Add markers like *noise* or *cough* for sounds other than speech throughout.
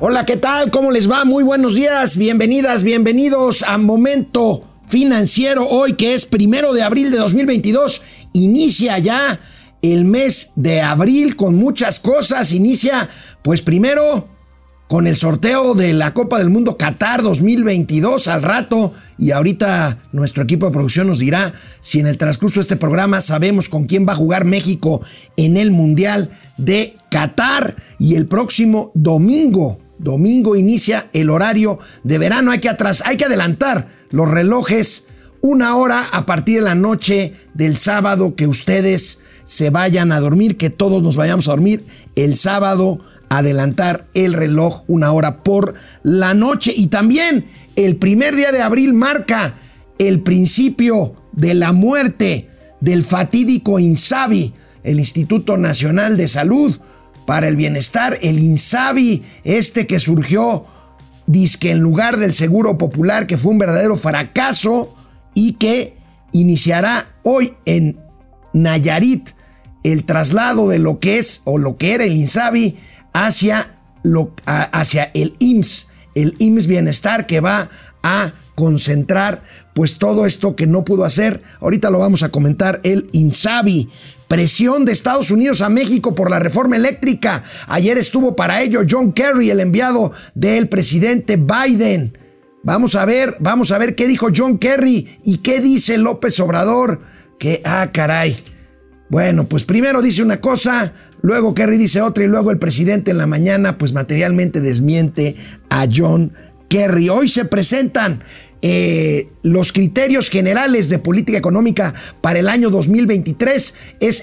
Hola, ¿qué tal? ¿Cómo les va? Muy buenos días, bienvenidas, bienvenidos a Momento Financiero. Hoy que es primero de abril de 2022, inicia ya el mes de abril con muchas cosas. Inicia, pues primero con el sorteo de la Copa del Mundo Qatar 2022 al rato y ahorita nuestro equipo de producción nos dirá si en el transcurso de este programa sabemos con quién va a jugar México en el Mundial de Qatar y el próximo domingo. Domingo inicia el horario de verano. Hay que atrás, hay que adelantar los relojes una hora a partir de la noche del sábado que ustedes se vayan a dormir, que todos nos vayamos a dormir el sábado adelantar el reloj una hora por la noche. Y también el primer día de abril marca el principio de la muerte del fatídico INSABI, el Instituto Nacional de Salud para el Bienestar, el INSABI, este que surgió, disque en lugar del Seguro Popular, que fue un verdadero fracaso y que iniciará hoy en Nayarit el traslado de lo que es o lo que era el INSABI hacia, lo, hacia el IMSS, el IMSS Bienestar que va a concentrar pues todo esto que no pudo hacer. Ahorita lo vamos a comentar el INSABI. Presión de Estados Unidos a México por la reforma eléctrica. Ayer estuvo para ello John Kerry, el enviado del presidente Biden. Vamos a ver, vamos a ver qué dijo John Kerry y qué dice López Obrador. Que, ah, caray. Bueno, pues primero dice una cosa, luego Kerry dice otra y luego el presidente en la mañana pues materialmente desmiente a John Kerry. Hoy se presentan eh, los criterios generales de política económica para el año 2023. Es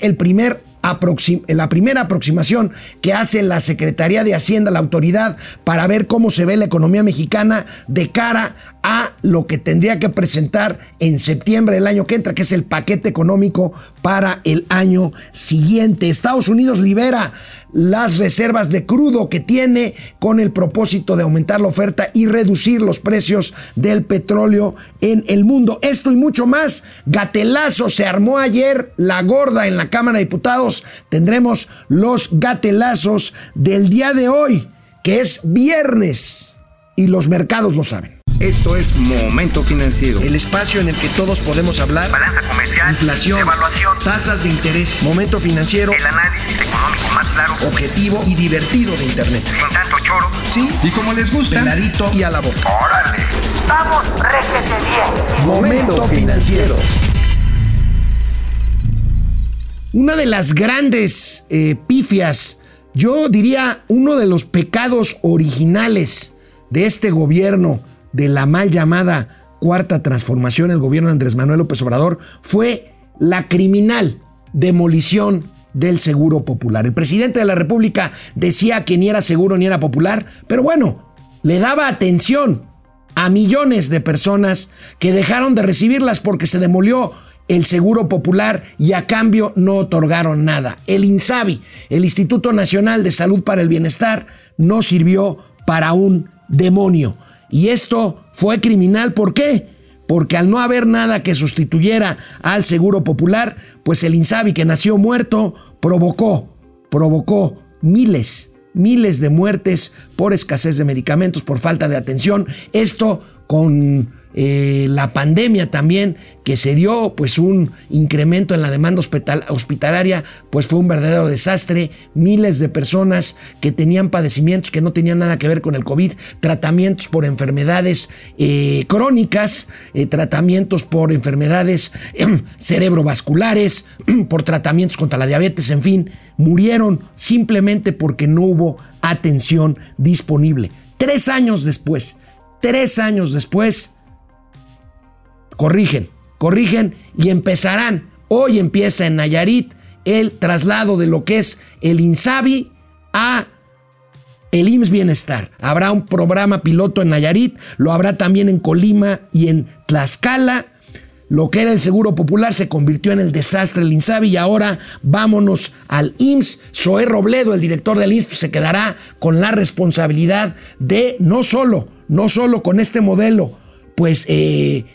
la primera aproximación que hace la Secretaría de Hacienda, la autoridad, para ver cómo se ve la economía mexicana de cara a lo que tendría que presentar en septiembre del año que entra, que es el paquete económico para el año siguiente. Estados Unidos libera las reservas de crudo que tiene con el propósito de aumentar la oferta y reducir los precios del petróleo en el mundo. Esto y mucho más. Gatelazo se armó ayer la gorda en la Cámara de Diputados. Tendremos los gatelazos del día de hoy, que es viernes y los mercados lo saben. Esto es Momento Financiero. El espacio en el que todos podemos hablar. Balanza comercial. Inflación. Evaluación. Tasas de interés. Momento Financiero. El análisis económico más claro. Objetivo y divertido de Internet. Sin tanto choro. Sí. Y como les gusta. Peladito y a la boca. ¡Órale! ¡Vamos, réjete bien! Momento Financiero. Una de las grandes eh, pifias, yo diría uno de los pecados originales de este gobierno, de la mal llamada cuarta transformación, el gobierno de Andrés Manuel López Obrador, fue la criminal demolición del seguro popular. El presidente de la República decía que ni era seguro ni era popular, pero bueno, le daba atención a millones de personas que dejaron de recibirlas porque se demolió el Seguro Popular y a cambio no otorgaron nada. El INSABI, el Instituto Nacional de Salud para el Bienestar, no sirvió para un demonio. Y esto fue criminal, ¿por qué? Porque al no haber nada que sustituyera al Seguro Popular, pues el INSABI que nació muerto provocó, provocó miles, miles de muertes por escasez de medicamentos, por falta de atención. Esto con eh, la pandemia también, que se dio pues un incremento en la demanda hospitalaria, pues fue un verdadero desastre. Miles de personas que tenían padecimientos que no tenían nada que ver con el COVID, tratamientos por enfermedades eh, crónicas, eh, tratamientos por enfermedades cerebrovasculares, por tratamientos contra la diabetes, en fin, murieron simplemente porque no hubo atención disponible. Tres años después, tres años después, corrigen, corrigen y empezarán. Hoy empieza en Nayarit el traslado de lo que es el INSABI a el IMSS Bienestar. Habrá un programa piloto en Nayarit, lo habrá también en Colima y en Tlaxcala. Lo que era el Seguro Popular se convirtió en el desastre del INSABI y ahora vámonos al IMSS. Zoé Robledo, el director del IMSS, se quedará con la responsabilidad de no solo, no solo con este modelo, pues eh,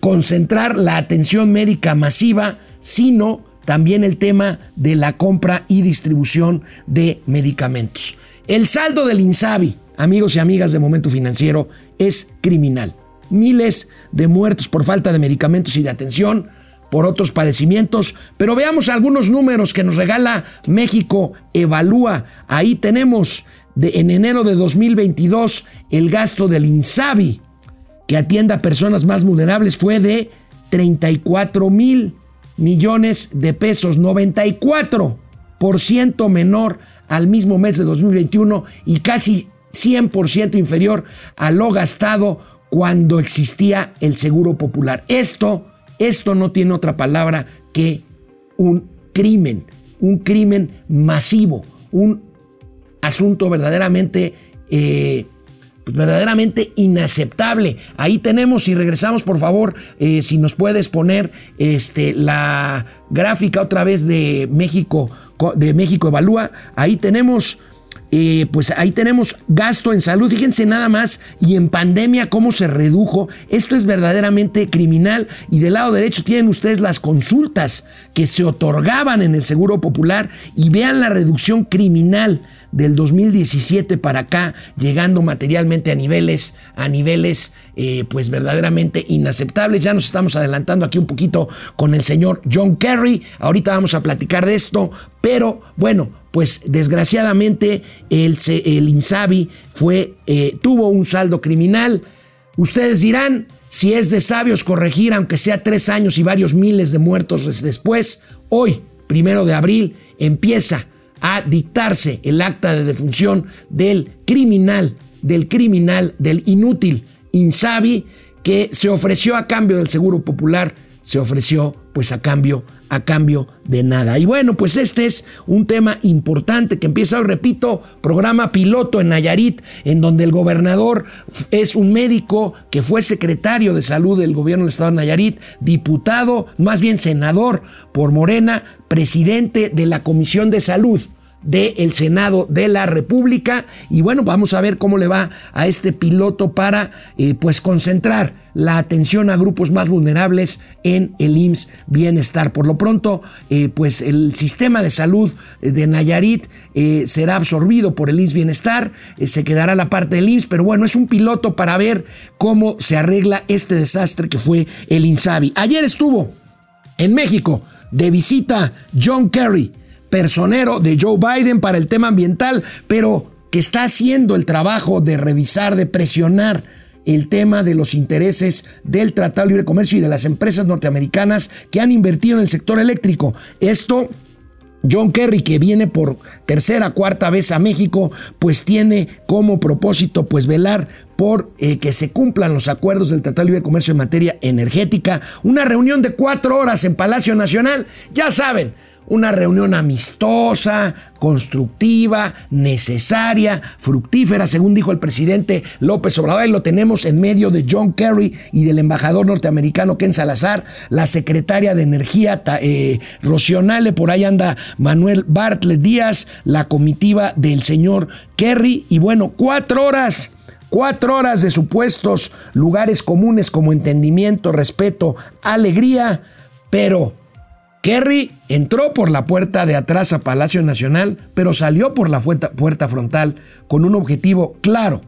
concentrar la atención médica masiva, sino también el tema de la compra y distribución de medicamentos. El saldo del INSABI amigos y amigas de Momento Financiero, es criminal. Miles de muertos por falta de medicamentos y de atención, por otros padecimientos, pero veamos algunos números que nos regala México Evalúa. Ahí tenemos de, en enero de 2022 el gasto del INSABI que atienda a personas más vulnerables fue de 34 mil millones de pesos, 94% menor al mismo mes de 2021 y casi 100% inferior a lo gastado cuando existía el Seguro Popular. Esto, esto no tiene otra palabra que un crimen, un crimen masivo, un asunto verdaderamente eh, pues, verdaderamente inaceptable. Ahí tenemos, y regresamos por favor, eh, si nos puedes poner este, la gráfica otra vez de México, de México Evalúa, ahí tenemos... Eh, pues ahí tenemos gasto en salud, fíjense nada más, y en pandemia cómo se redujo. Esto es verdaderamente criminal. Y del lado derecho tienen ustedes las consultas que se otorgaban en el Seguro Popular y vean la reducción criminal del 2017 para acá, llegando materialmente a niveles, a niveles eh, pues verdaderamente inaceptables. Ya nos estamos adelantando aquí un poquito con el señor John Kerry. Ahorita vamos a platicar de esto, pero bueno, pues desgraciadamente el, el Insabi fue, eh, tuvo un saldo criminal. Ustedes dirán, si es de sabios corregir, aunque sea tres años y varios miles de muertos después, hoy, primero de abril, empieza a dictarse el acta de defunción del criminal, del criminal, del inútil Insabi, que se ofreció a cambio del Seguro Popular, se ofreció pues a cambio a cambio de nada. Y bueno, pues este es un tema importante que empieza, repito, programa piloto en Nayarit, en donde el gobernador es un médico que fue secretario de salud del gobierno del estado de Nayarit, diputado, más bien senador por Morena, presidente de la Comisión de Salud del Senado de la República. Y bueno, vamos a ver cómo le va a este piloto para eh, pues concentrar la atención a grupos más vulnerables en el IMSS Bienestar. Por lo pronto, eh, pues el sistema de salud de Nayarit eh, será absorbido por el IMSS Bienestar, se quedará la parte del IMSS, pero bueno, es un piloto para ver cómo se arregla este desastre que fue el INSABI. Ayer estuvo en México de visita John Kerry, personero de Joe Biden para el tema ambiental, pero que está haciendo el trabajo de revisar, de presionar el tema de los intereses del Tratado de Libre Comercio y de las empresas norteamericanas que han invertido en el sector eléctrico. Esto John Kerry, que viene por tercera, cuarta vez a México, pues tiene como propósito pues velar por eh, que se cumplan los acuerdos del Tratado de Libre Comercio en materia energética. Una reunión de cuatro horas en Palacio Nacional. Ya saben, una reunión amistosa, constructiva, necesaria, fructífera, según dijo el presidente López Obrador. Y lo tenemos en medio de John Kerry y del embajador norteamericano Ken Salazar, la secretaria de Energía eh, Rocionale, por ahí anda Manuel Bartlett Díaz, la comitiva del señor Kerry. Y bueno, cuatro horas. Cuatro horas de supuestos lugares comunes como entendimiento, respeto, alegría, pero Kerry entró por la puerta de atrás a Palacio Nacional, pero salió por la puerta frontal con un objetivo claro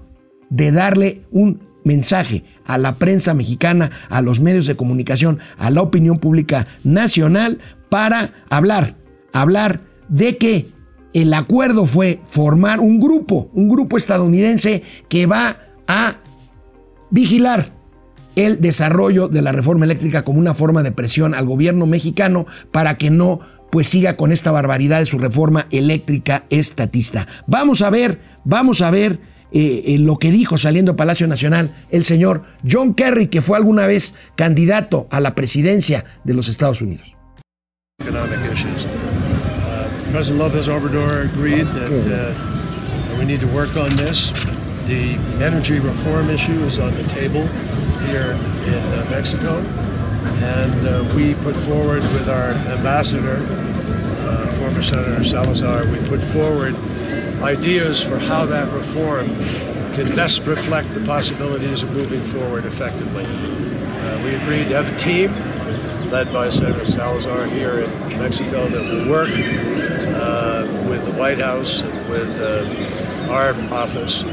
de darle un mensaje a la prensa mexicana, a los medios de comunicación, a la opinión pública nacional para hablar, hablar de que el acuerdo fue formar un grupo, un grupo estadounidense que va a vigilar el desarrollo de la reforma eléctrica como una forma de presión al gobierno mexicano para que no pues siga con esta barbaridad de su reforma eléctrica estatista. Vamos a ver, vamos a ver eh, eh, lo que dijo saliendo a Palacio Nacional el señor John Kerry, que fue alguna vez candidato a la presidencia de los Estados Unidos. Uh, President Lopez Obrador agreed that uh, we need to work on this. The energy reform issue is on the table. here in uh, Mexico. And uh, we put forward with our ambassador, uh, former Senator Salazar, we put forward ideas for how that reform can best reflect the possibilities of moving forward effectively. Uh, we agreed to have a team led by Senator Salazar here in Mexico that will work uh, with the White House and with uh, our office.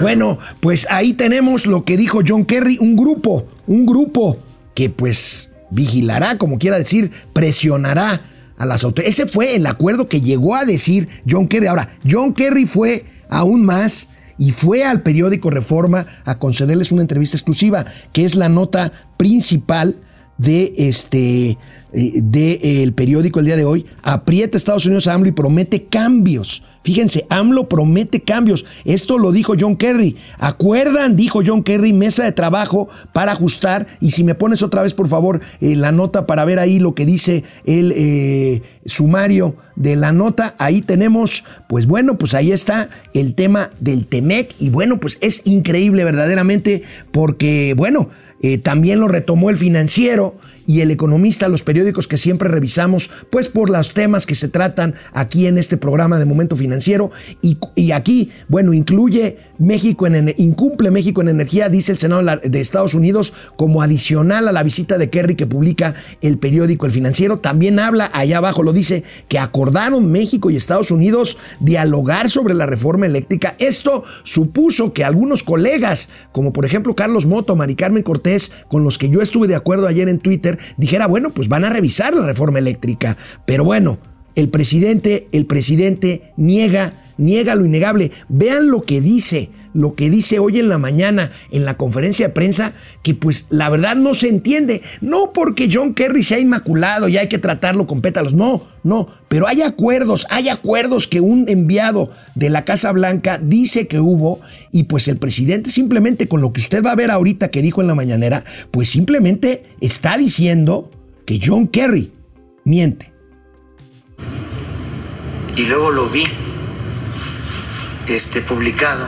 Bueno, pues ahí tenemos lo que dijo John Kerry, un grupo, un grupo que pues vigilará, como quiera decir, presionará a las autoridades. Ese fue el acuerdo que llegó a decir John Kerry. Ahora, John Kerry fue aún más y fue al periódico Reforma a concederles una entrevista exclusiva, que es la nota principal de este del periódico el día de hoy, aprieta Estados Unidos a AMLO y promete cambios. Fíjense, AMLO promete cambios. Esto lo dijo John Kerry. ¿Acuerdan? Dijo John Kerry, mesa de trabajo para ajustar. Y si me pones otra vez, por favor, eh, la nota para ver ahí lo que dice el eh, sumario de la nota. Ahí tenemos, pues bueno, pues ahí está el tema del TEMEC. Y bueno, pues es increíble verdaderamente porque, bueno, eh, también lo retomó el financiero y el economista, los periódicos que siempre revisamos, pues por los temas que se tratan aquí en este programa de Momento Financiero. Y, aquí, bueno, incluye México en, incumple México en energía, dice el Senado de Estados Unidos, como adicional a la visita de Kerry que publica el periódico El Financiero. También habla, allá abajo lo dice, que acordaron México y Estados Unidos dialogar sobre la reforma eléctrica. Esto supuso que algunos colegas, como por ejemplo Carlos Moto, Mari Carmen Cortés, con los que yo estuve de acuerdo ayer en Twitter, dijera, bueno, pues van a revisar la reforma eléctrica. Pero bueno, el presidente, el presidente niega, niega lo innegable. Vean lo que dice, lo que dice hoy en la mañana en la conferencia de prensa, que pues la verdad no se entiende. No porque John Kerry se ha inmaculado y hay que tratarlo con pétalos, no, no, pero hay acuerdos, hay acuerdos que un enviado de la Casa Blanca dice que hubo y pues el presidente simplemente con lo que usted va a ver ahorita que dijo en la mañanera, pues simplemente está diciendo que John Kerry miente. Y luego lo vi este publicado,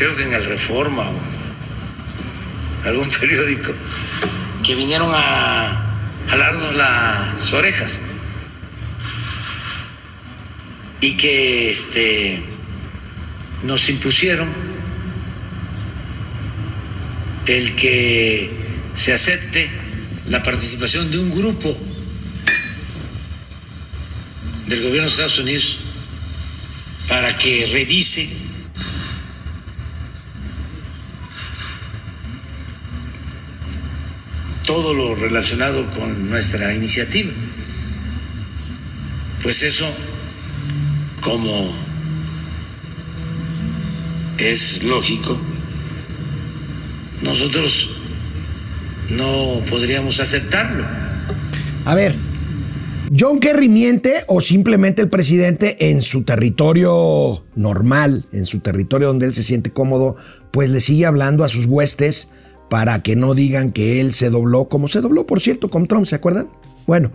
creo que en el Reforma o algún *laughs* periódico, que vinieron a jalarnos las orejas. Y que este, nos impusieron el que se acepte la participación de un grupo del gobierno de Estados Unidos para que revise todo lo relacionado con nuestra iniciativa. Pues eso como es lógico, nosotros no podríamos aceptarlo. A ver, ¿John Kerry miente o simplemente el presidente en su territorio normal, en su territorio donde él se siente cómodo, pues le sigue hablando a sus huestes para que no digan que él se dobló, como se dobló, por cierto, con Trump, ¿se acuerdan? Bueno,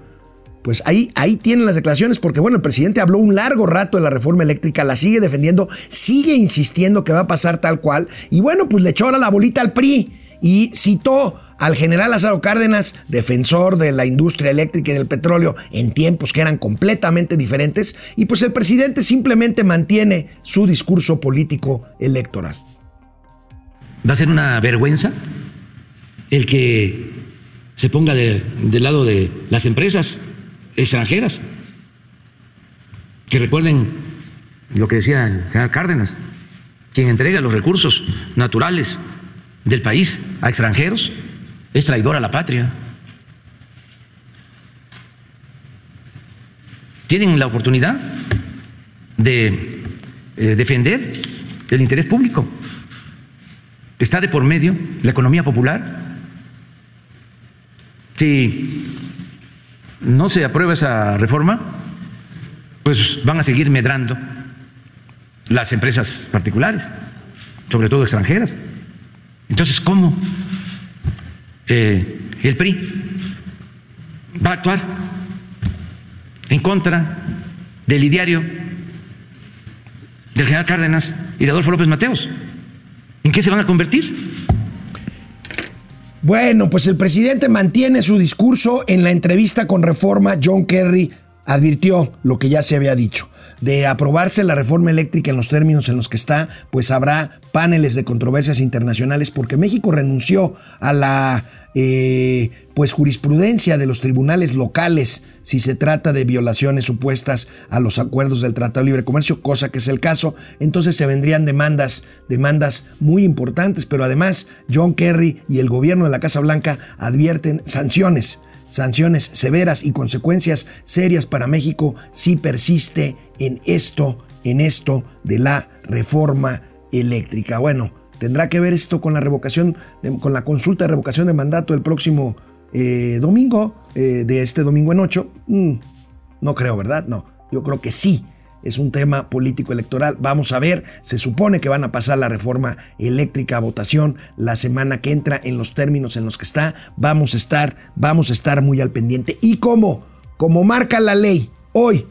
pues ahí, ahí tienen las declaraciones, porque bueno, el presidente habló un largo rato de la reforma eléctrica, la sigue defendiendo, sigue insistiendo que va a pasar tal cual, y bueno, pues le echó ahora la bolita al PRI y citó al general Lázaro Cárdenas, defensor de la industria eléctrica y del petróleo en tiempos que eran completamente diferentes, y pues el presidente simplemente mantiene su discurso político electoral. Va a ser una vergüenza el que se ponga del lado de las empresas extranjeras. Que recuerden lo que decía el general Cárdenas, quien entrega los recursos naturales del país a extranjeros es traidor a la patria. Tienen la oportunidad de eh, defender el interés público. Está de por medio la economía popular. Si no se aprueba esa reforma, pues van a seguir medrando las empresas particulares, sobre todo extranjeras. Entonces, ¿cómo eh, el PRI va a actuar en contra del ideario del general Cárdenas y de Adolfo López Mateos? ¿En qué se van a convertir? Bueno, pues el presidente mantiene su discurso en la entrevista con Reforma. John Kerry advirtió lo que ya se había dicho. de aprobarse la reforma eléctrica en los términos en los que está, pues habrá paneles de controversias internacionales porque México renunció a la eh, pues jurisprudencia de los tribunales locales si se trata de violaciones supuestas a los acuerdos del Tratado de Libre Comercio, cosa que es el caso, entonces se vendrían demandas, demandas muy importantes, pero además John Kerry y el gobierno de la Casa Blanca advierten sanciones sanciones severas y consecuencias serias para México si persiste en esto, en esto de la reforma eléctrica. Bueno, tendrá que ver esto con la revocación, con la consulta de revocación de mandato el próximo eh, domingo, eh, de este domingo en ocho. Mm, no creo, ¿verdad? No, yo creo que sí. Es un tema político electoral. Vamos a ver, se supone que van a pasar la reforma eléctrica a votación la semana que entra en los términos en los que está. Vamos a estar, vamos a estar muy al pendiente. Y como, como marca la ley, hoy,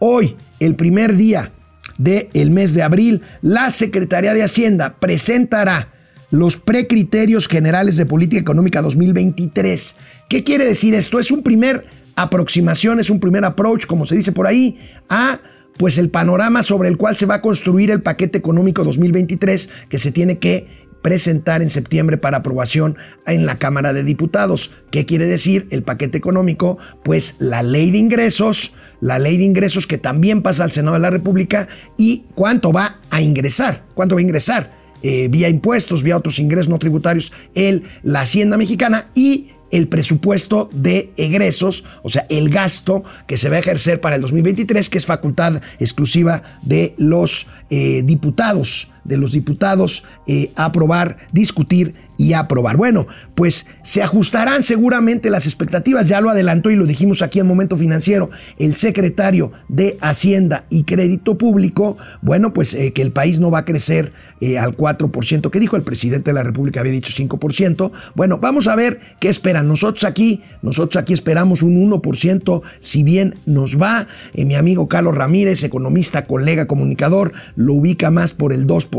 hoy, el primer día del mes de abril, la Secretaría de Hacienda presentará los precriterios generales de política económica 2023. ¿Qué quiere decir esto? Es un primer aproximación, es un primer approach, como se dice por ahí, a pues el panorama sobre el cual se va a construir el paquete económico 2023 que se tiene que presentar en septiembre para aprobación en la Cámara de Diputados. ¿Qué quiere decir el paquete económico? Pues la ley de ingresos, la ley de ingresos que también pasa al Senado de la República y cuánto va a ingresar, cuánto va a ingresar eh, vía impuestos, vía otros ingresos no tributarios, el, la Hacienda Mexicana y el presupuesto de egresos, o sea, el gasto que se va a ejercer para el 2023, que es facultad exclusiva de los eh, diputados de los diputados eh, aprobar, discutir y aprobar. Bueno, pues se ajustarán seguramente las expectativas, ya lo adelantó y lo dijimos aquí en Momento Financiero, el secretario de Hacienda y Crédito Público, bueno, pues eh, que el país no va a crecer eh, al 4%, que dijo el presidente de la República, había dicho 5%. Bueno, vamos a ver qué esperan. Nosotros aquí, nosotros aquí esperamos un 1%, si bien nos va, mi amigo Carlos Ramírez, economista, colega, comunicador, lo ubica más por el 2%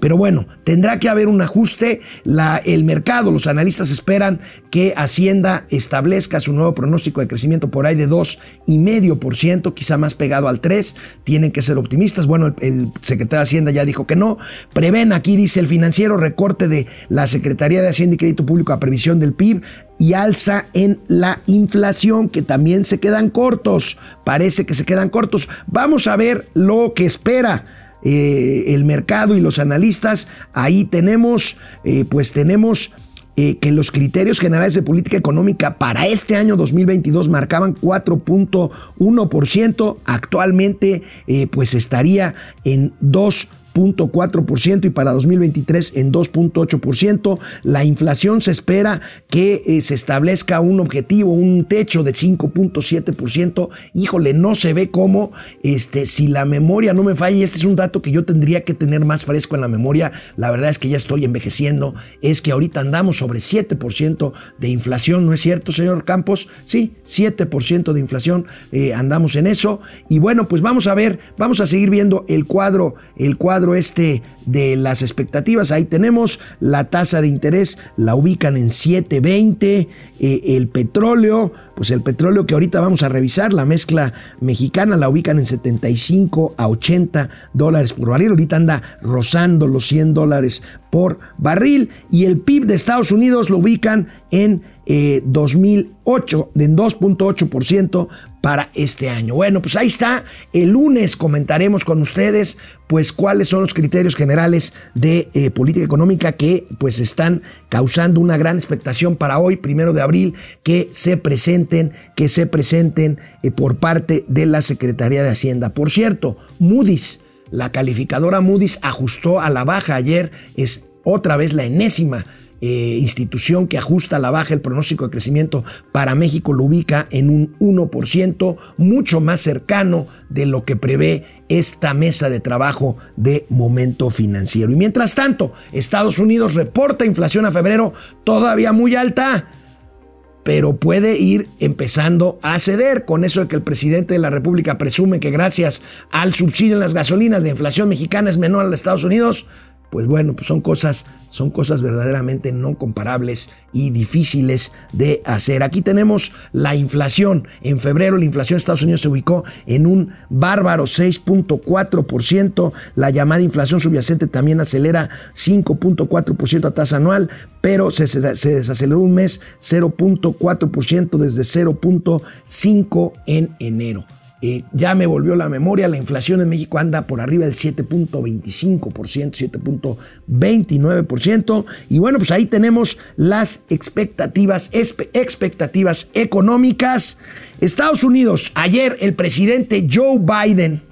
pero bueno, tendrá que haber un ajuste. La, el mercado, los analistas esperan que Hacienda establezca su nuevo pronóstico de crecimiento por ahí de 2,5%, quizá más pegado al 3%. Tienen que ser optimistas. Bueno, el, secretario de Hacienda ya dijo que no. Prevén, aquí dice el financiero, recorte de la Secretaría de Hacienda y Crédito Público a previsión del PIB y alza en la inflación, que también se quedan cortos. Parece que se quedan cortos. Vamos a ver lo que espera eh, el mercado y los analistas, ahí tenemos, eh, pues tenemos eh, que los criterios generales de política económica para este año 2022 marcaban 4.1%, actualmente pues estaría en 2 ciento y para 2023 en 2.8%. La inflación se espera que eh, se establezca un objetivo, un techo de 5.7%. Híjole, no se ve cómo, este, si la memoria no me falla, este es un dato que yo tendría que tener más fresco en la memoria, la verdad es que ya estoy envejeciendo, es que ahorita andamos sobre 7% de inflación, ¿no es cierto, señor Campos? Sí, 7% de inflación, eh, andamos en eso. Y bueno, pues vamos a ver, vamos a seguir viendo el cuadro, el cuadro este de las expectativas. Ahí tenemos la tasa de interés, la ubican en 7.20. Eh, el petróleo, pues el petróleo que ahorita vamos a revisar, la mezcla mexicana, la ubican en 75 a 80 dólares por barril. Ahorita anda rozando los 100 dólares por barril. Y el PIB de Estados Unidos lo ubican en 2008, eh, en 2.8% para este año. Bueno, pues ahí está. El lunes comentaremos con ustedes, pues, cuáles son los criterios generales de eh, política económica que, pues, están causando una gran expectación para hoy, primero de abril, que se presenten, que se presenten eh, por parte de la Secretaría de Hacienda. Por cierto, Moody's, la calificadora Moody's ajustó a la baja ayer, es otra vez la enésima eh, institución que ajusta a la baja el pronóstico de crecimiento para México lo ubica en un 1%, mucho más cercano de lo que prevé esta mesa de trabajo de momento financiero. Y mientras tanto, Estados Unidos reporta inflación a febrero todavía muy alta pero puede ir empezando a ceder con eso de que el presidente de la República presume que gracias al subsidio en las gasolinas de inflación mexicana es menor a los Estados Unidos pues bueno, pues son cosas, son cosas verdaderamente no comparables y difíciles de hacer. Aquí tenemos la inflación. En febrero la inflación de Estados Unidos se ubicó en un bárbaro 6.4%. La llamada inflación subyacente también acelera 5.4% a tasa anual, pero se, se, desaceleró un mes 0.4% desde 0.5 en enero. Eh, ya me volvió la memoria, la inflación en México anda por arriba del 7.25%, 7.29%. Y bueno, pues ahí tenemos las expectativas, expectativas económicas. Estados Unidos, ayer el presidente Joe Biden,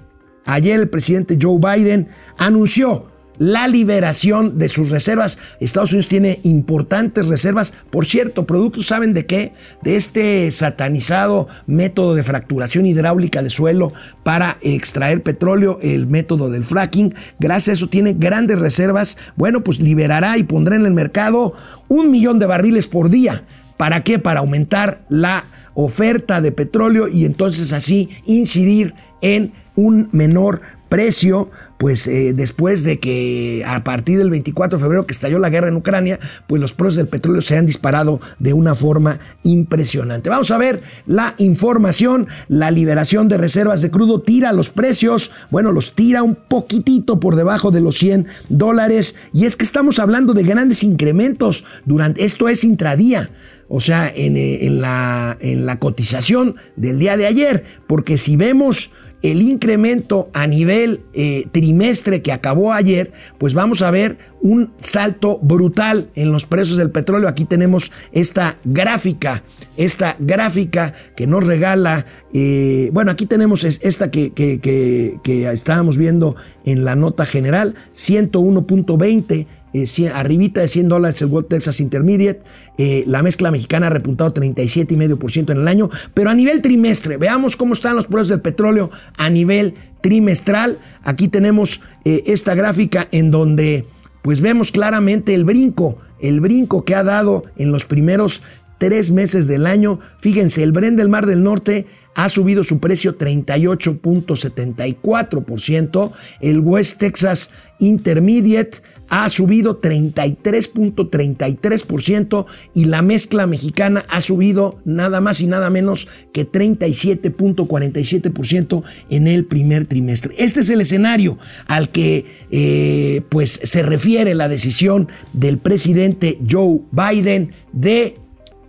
ayer el presidente Joe Biden anunció la liberación de sus reservas. Estados Unidos tiene importantes reservas. Por cierto, productos, ¿saben de qué? De este satanizado método de fracturación hidráulica de suelo para extraer petróleo, el método del fracking. Gracias a eso tiene grandes reservas. Bueno, pues liberará y pondrá en el mercado un millón de barriles por día. ¿Para qué? Para aumentar la oferta de petróleo y entonces así incidir en un menor precio, pues eh, después de que a partir del 24 de febrero que estalló la guerra en Ucrania, pues los precios del petróleo se han disparado de una forma impresionante. Vamos a ver la información, la liberación de reservas de crudo tira los precios, bueno, los tira un poquitito por debajo de los 100 dólares y es que estamos hablando de grandes incrementos durante, esto es intradía o sea, en, eh, la, cotización del día de ayer, porque si vemos el incremento a nivel eh, trimestre que acabó ayer, pues vamos a ver un salto brutal en los precios del petróleo. Aquí tenemos esta gráfica, esta gráfica que nos regala, eh, bueno, aquí tenemos esta que, que, que, que estábamos viendo en la nota general, 101.20 eh, arribita de 100 dólares el World Texas Intermediate. Eh, la mezcla mexicana ha repuntado 37,5% en el año. Pero a nivel trimestre, veamos cómo están los precios del petróleo a nivel trimestral. Aquí tenemos eh, esta gráfica en donde pues vemos claramente el brinco, el brinco que ha dado en los primeros tres meses del año. Fíjense, el Brent del Mar del Norte ha subido su precio 38.74%, el West Texas Intermediate ha subido 33.33% y la mezcla mexicana ha subido nada más y nada menos que 37.47% en el primer trimestre. Este es el escenario al que eh, pues se refiere la decisión del presidente Joe Biden de,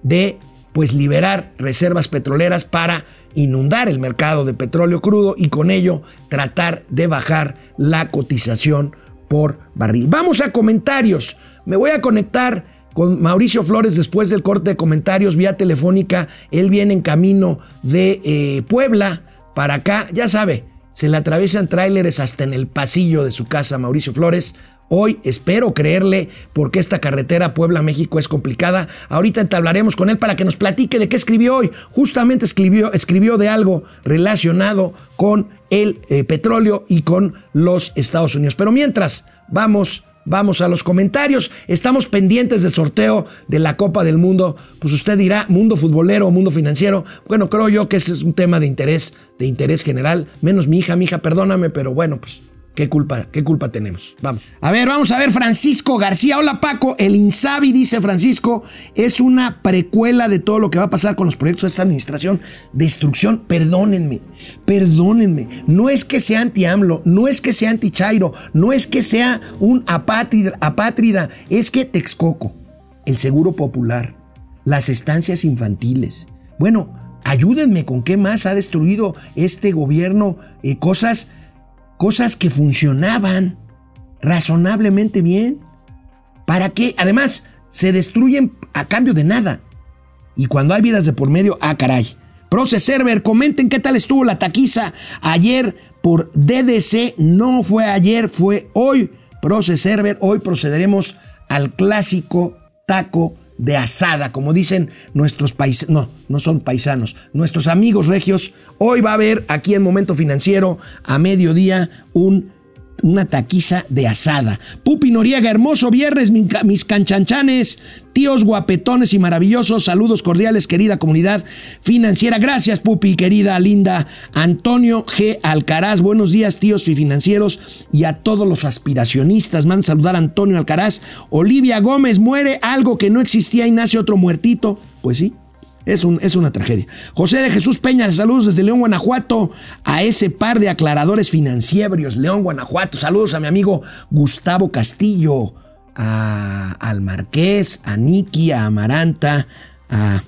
de pues liberar reservas petroleras para inundar el mercado de petróleo crudo y con ello tratar de bajar la cotización por barril. Vamos a comentarios. Me voy a conectar con Mauricio Flores después del corte de comentarios vía telefónica. Él viene en camino de eh, Puebla para acá. Ya sabe, se le atraviesan tráileres hasta en el pasillo de su casa, Mauricio Flores. Hoy espero creerle porque esta carretera Puebla-México es complicada. Ahorita entablaremos con él para que nos platique de qué escribió hoy. Justamente escribió, escribió de algo relacionado con el eh, petróleo y con los Estados Unidos. Pero mientras, vamos Vamos a los comentarios. Estamos pendientes del sorteo de la Copa del Mundo. Pues usted dirá, mundo futbolero mundo financiero. Bueno, creo yo que ese es un tema de interés, de interés general. Menos mi hija, mi hija, perdóname, pero bueno, pues ¿Qué culpa, ¿Qué culpa tenemos? Vamos. A ver, vamos a ver, Francisco García. Hola Paco, el Insabi, dice Francisco, es una precuela de todo lo que va a pasar con los proyectos de esta administración. Destrucción, perdónenme, perdónenme. No es que sea anti-AMLO, no es que sea anti-Chairo, no es que sea un apátrida, apátrida, es que Texcoco, el Seguro Popular, las estancias infantiles. Bueno, ayúdenme con qué más ha destruido este gobierno eh, cosas cosas que funcionaban razonablemente bien. ¿Para qué? Además, se destruyen a cambio de nada. Y cuando hay vidas de por medio, ah, caray. Proce Server, comenten qué tal estuvo la taquiza ayer por DDC. No fue ayer, fue hoy. Proce Server, hoy procederemos al clásico taco de asada, como dicen nuestros paisanos, no, no son paisanos, nuestros amigos regios. Hoy va a haber aquí en Momento Financiero a mediodía un una taquiza de asada. Pupi Noriega, hermoso viernes, mis canchanchanes, tíos guapetones y maravillosos. Saludos cordiales, querida comunidad financiera. Gracias, Pupi, querida, linda. Antonio G. Alcaraz, buenos días, tíos financieros y a todos los aspiracionistas. Man saludar a Antonio Alcaraz. Olivia Gómez, muere algo que no existía y nace otro muertito. Pues sí, es, un, es, una tragedia. José de Jesús Peña, saludos desde León, Guanajuato, a ese par de aclaradores financieros, León, Guanajuato. Saludos a mi amigo Gustavo Castillo, a, al Marqués, a Niki, a Amaranta, a,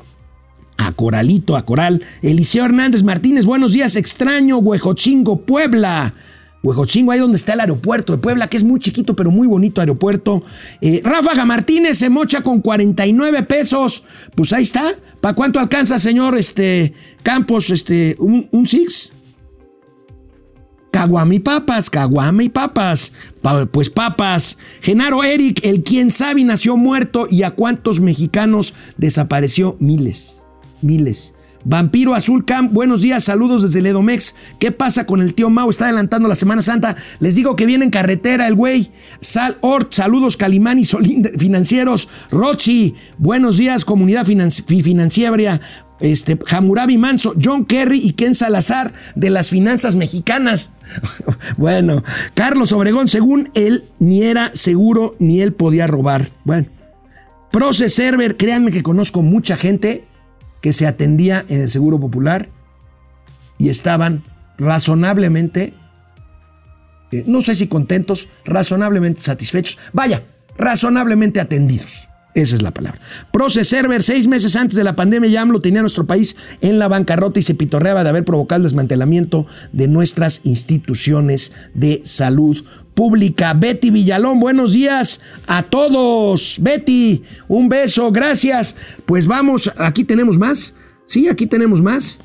a Coralito, a Coral. Eliseo Hernández Martínez, buenos días, extraño, Huejochingo, Puebla. Huejochingo, ahí donde está el aeropuerto de Puebla, que es muy chiquito, pero muy bonito aeropuerto. Eh, Ráfaga Martínez se mocha con 49 pesos. Pues ahí está. ¿Para cuánto alcanza, señor este, Campos? Este, ¿Un, un six? Caguama y papas, caguama y papas. pues papas. Genaro Eric, el quien sabe nació muerto y a cuántos mexicanos desapareció miles, miles. Vampiro Azul Camp, buenos días, saludos desde Ledomex. ¿Qué pasa con el tío Mau? Está adelantando la Semana Santa. Les digo que viene en carretera el güey. Sal Ort, saludos Calimán y Solín financieros. Rochi, buenos días, comunidad financiera. Este, Hamurabi Manso, John Kerry y Ken Salazar de las finanzas mexicanas. *laughs* bueno, Carlos Obregón, según él, ni era seguro ni él podía robar. Bueno, Proce Server, créanme que conozco mucha gente que se atendía en el Seguro Popular y estaban razonablemente, eh, no sé si contentos, razonablemente satisfechos, vaya, razonablemente atendidos. Esa es la palabra. Proce Server, seis meses antes de la pandemia, ya lo tenía nuestro país en la bancarrota y se pitorreaba de haber provocado el desmantelamiento de nuestras instituciones de salud pública. Betty Villalón, buenos días a todos. Betty, un beso, gracias. Pues vamos, aquí tenemos más. Sí, aquí tenemos más.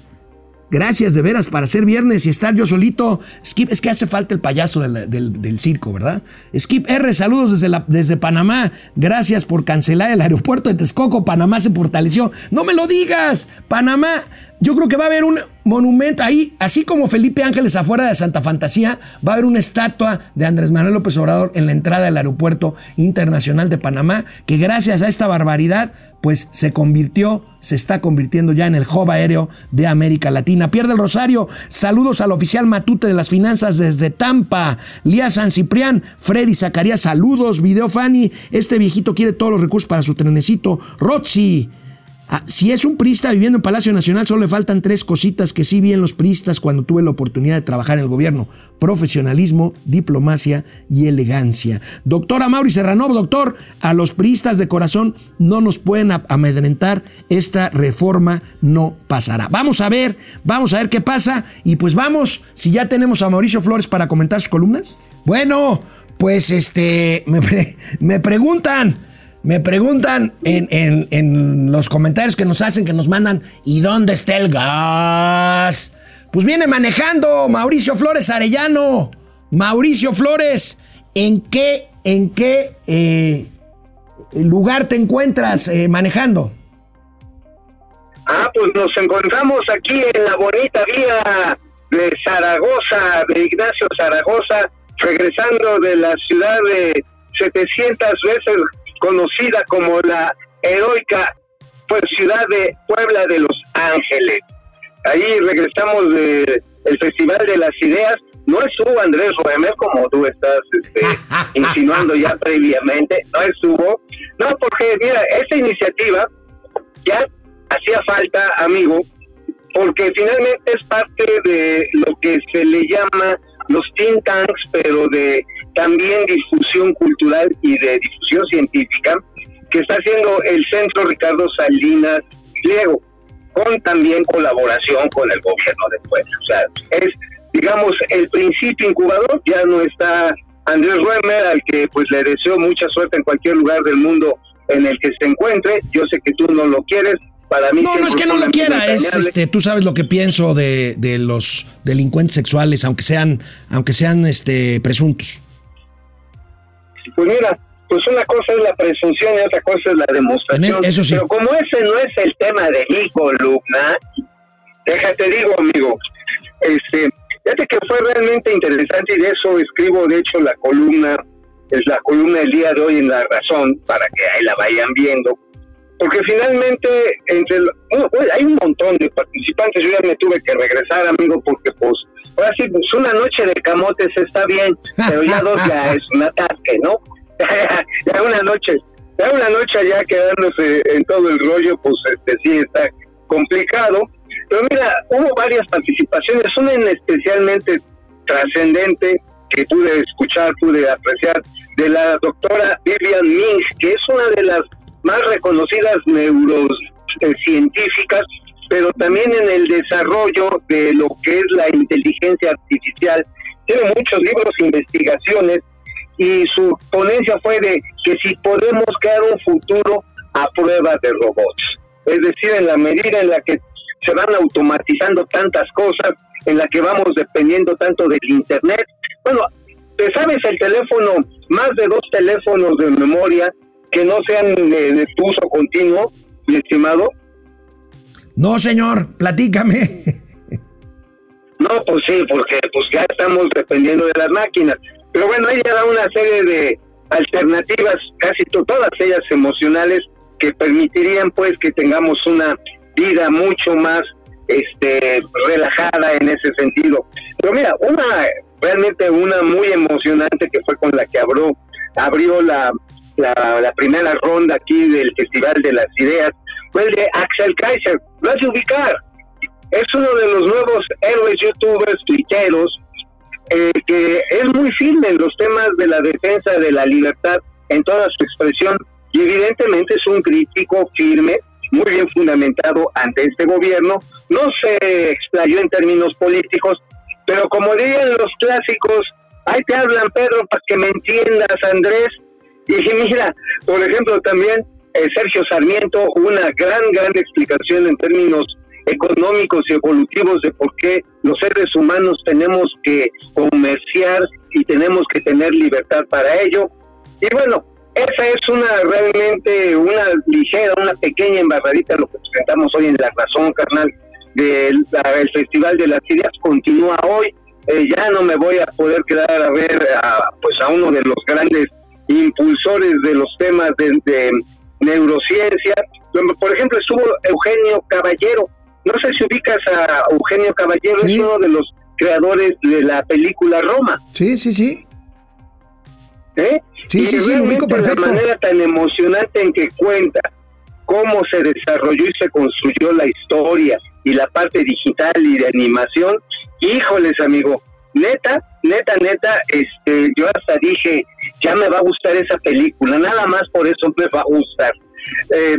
Gracias de veras para ser viernes y estar yo solito. Skip, es que hace falta el payaso del, circo, ¿verdad? Skip R, saludos desde, desde Panamá. Gracias por cancelar el aeropuerto de Texcoco. Panamá se fortaleció. No me lo digas. Panamá, yo creo que va a haber un monumento ahí, así como Felipe Ángeles afuera de Santa Fantasía, va a haber una estatua de Andrés Manuel López Obrador en la entrada del aeropuerto internacional de Panamá, que gracias a esta barbaridad pues se convirtió, se está convirtiendo ya en el hub aéreo de América Latina. Pierde el Rosario, saludos al oficial Matute de las Finanzas desde Tampa, Lía San Ciprián, Freddy Zacarías, saludos, Video Fanny, este viejito quiere todos los recursos para su trenecito, Roxy. Ah, si es un prista viviendo en Palacio Nacional, solo le faltan tres cositas que sí vi en los priistas cuando tuve la oportunidad de trabajar en el gobierno. Profesionalismo, diplomacia y elegancia. Doctora Mauri Serrano, doctor, a los priistas de corazón no nos pueden amedrentar. Esta reforma no pasará. Vamos a ver, vamos a ver qué pasa. Y pues vamos, si ya tenemos a Mauricio Flores para comentar sus columnas. Bueno, pues este, me preguntan. Me preguntan en, los comentarios que nos hacen, que nos mandan, ¿y dónde está el gas? Pues viene manejando Mauricio Flores Arellano. Mauricio Flores, ¿en qué, en qué eh, lugar te encuentras eh, manejando? Ah, pues nos encontramos aquí en la bonita vía de Zaragoza, de Ignacio Zaragoza, regresando de la ciudad de 700 veces conocida como la heroica pues, ciudad de Puebla de Los Ángeles. Ahí regresamos del el Festival de las Ideas. No estuvo Andrés Roemer, como tú estás este, *laughs* insinuando ya previamente, no estuvo. No, porque mira, esta iniciativa ya hacía falta, amigo, porque finalmente es parte de lo que se le llama los think tanks, pero de también difusión cultural y de difusión científica que está haciendo el Centro Ricardo Salinas Pliego, con también colaboración con el gobierno de Puebla. O sea, es, digamos, el principio incubador, ya no está Andrés Ruemer, al que pues le deseo mucha suerte en cualquier lugar del mundo en el que se encuentre. Yo sé que tú no lo quieres, para mí no, no es que no lo quiera, es este, tú sabes lo que pienso de, de, los delincuentes sexuales, aunque sean, aunque sean este presuntos. Pues mira, pues una cosa es la presunción y otra cosa es la demostración. Eso sí. Pero como ese no es el tema de mi columna, déjate digo, amigo, este, Fíjate que fue realmente interesante y de eso escribo, de hecho, la columna, es la columna del día de hoy en La Razón, para que ahí la vayan viendo. Porque finalmente, entre hay un montón de participantes, yo ya me tuve que regresar, amigo, porque pues, ahora sí, pues una noche de camotes está bien, pero ya dos ya es un ataque, ¿no? *laughs* ya una noche, ya una noche allá quedándose en todo el rollo, pues este sí está complicado. Pero mira, hubo varias participaciones, una en especialmente trascendente que pude escuchar, pude apreciar, de la doctora Vivian Mings, que es una de las más reconocidas neurocientíficas, pero también en el desarrollo de lo que es la inteligencia artificial. Tiene muchos libros, investigaciones, y su ponencia fue de que si podemos crear un futuro a prueba de robots. Es decir, en la medida en la que se van automatizando tantas cosas, en la que vamos dependiendo tanto del Internet. Bueno, ¿te sabes el teléfono, más de dos teléfonos de memoria que no sean de, uso continuo, mi estimado? No, señor, platícame. No, pues sí, porque pues ya estamos dependiendo de las máquinas. Pero bueno, ella da una serie de alternativas, casi todas ellas emocionales, que permitirían pues que tengamos una vida mucho más este relajada en ese sentido. Pero mira, una realmente una muy emocionante que fue con la que abrió, abrió la, la, primera ronda aquí del Festival de las Ideas fue el de Axel Kaiser. Lo hace ubicar. Es uno de los nuevos héroes youtubers tuiteros eh, que es muy firme en los temas de la defensa de la libertad en toda su expresión y evidentemente es un crítico firme, muy bien fundamentado ante este gobierno. No se explayó en términos políticos, pero como dirían los clásicos, ahí te hablan Pedro para que me entiendas Andrés. Y mira, por ejemplo también eh, Sergio Sarmiento, una gran, gran explicación en términos económicos y evolutivos de por qué los seres humanos tenemos que comerciar y tenemos que tener libertad para ello. Y bueno, esa es una realmente una ligera, una pequeña embarradita lo que presentamos hoy en La Razón, carnal, del el Festival de las Ideas. Continúa hoy. Eh, ya no me voy a poder quedar a ver a, pues a uno de los grandes impulsores de los temas de, de neurociencia. Por ejemplo, estuvo Eugenio Caballero, no sé si ubicas a Eugenio Caballero, es uno de los creadores de la película Roma. Sí, sí, sí. ¿Eh? Sí, sí, sí, lo ubico perfecto. La manera tan emocionante en que cuenta cómo se desarrolló y se construyó la historia y la parte digital y de animación, híjoles, amigo, neta, neta, neta, este, yo hasta dije, ya me va a gustar esa película, nada más por eso me va a gustar. Eh,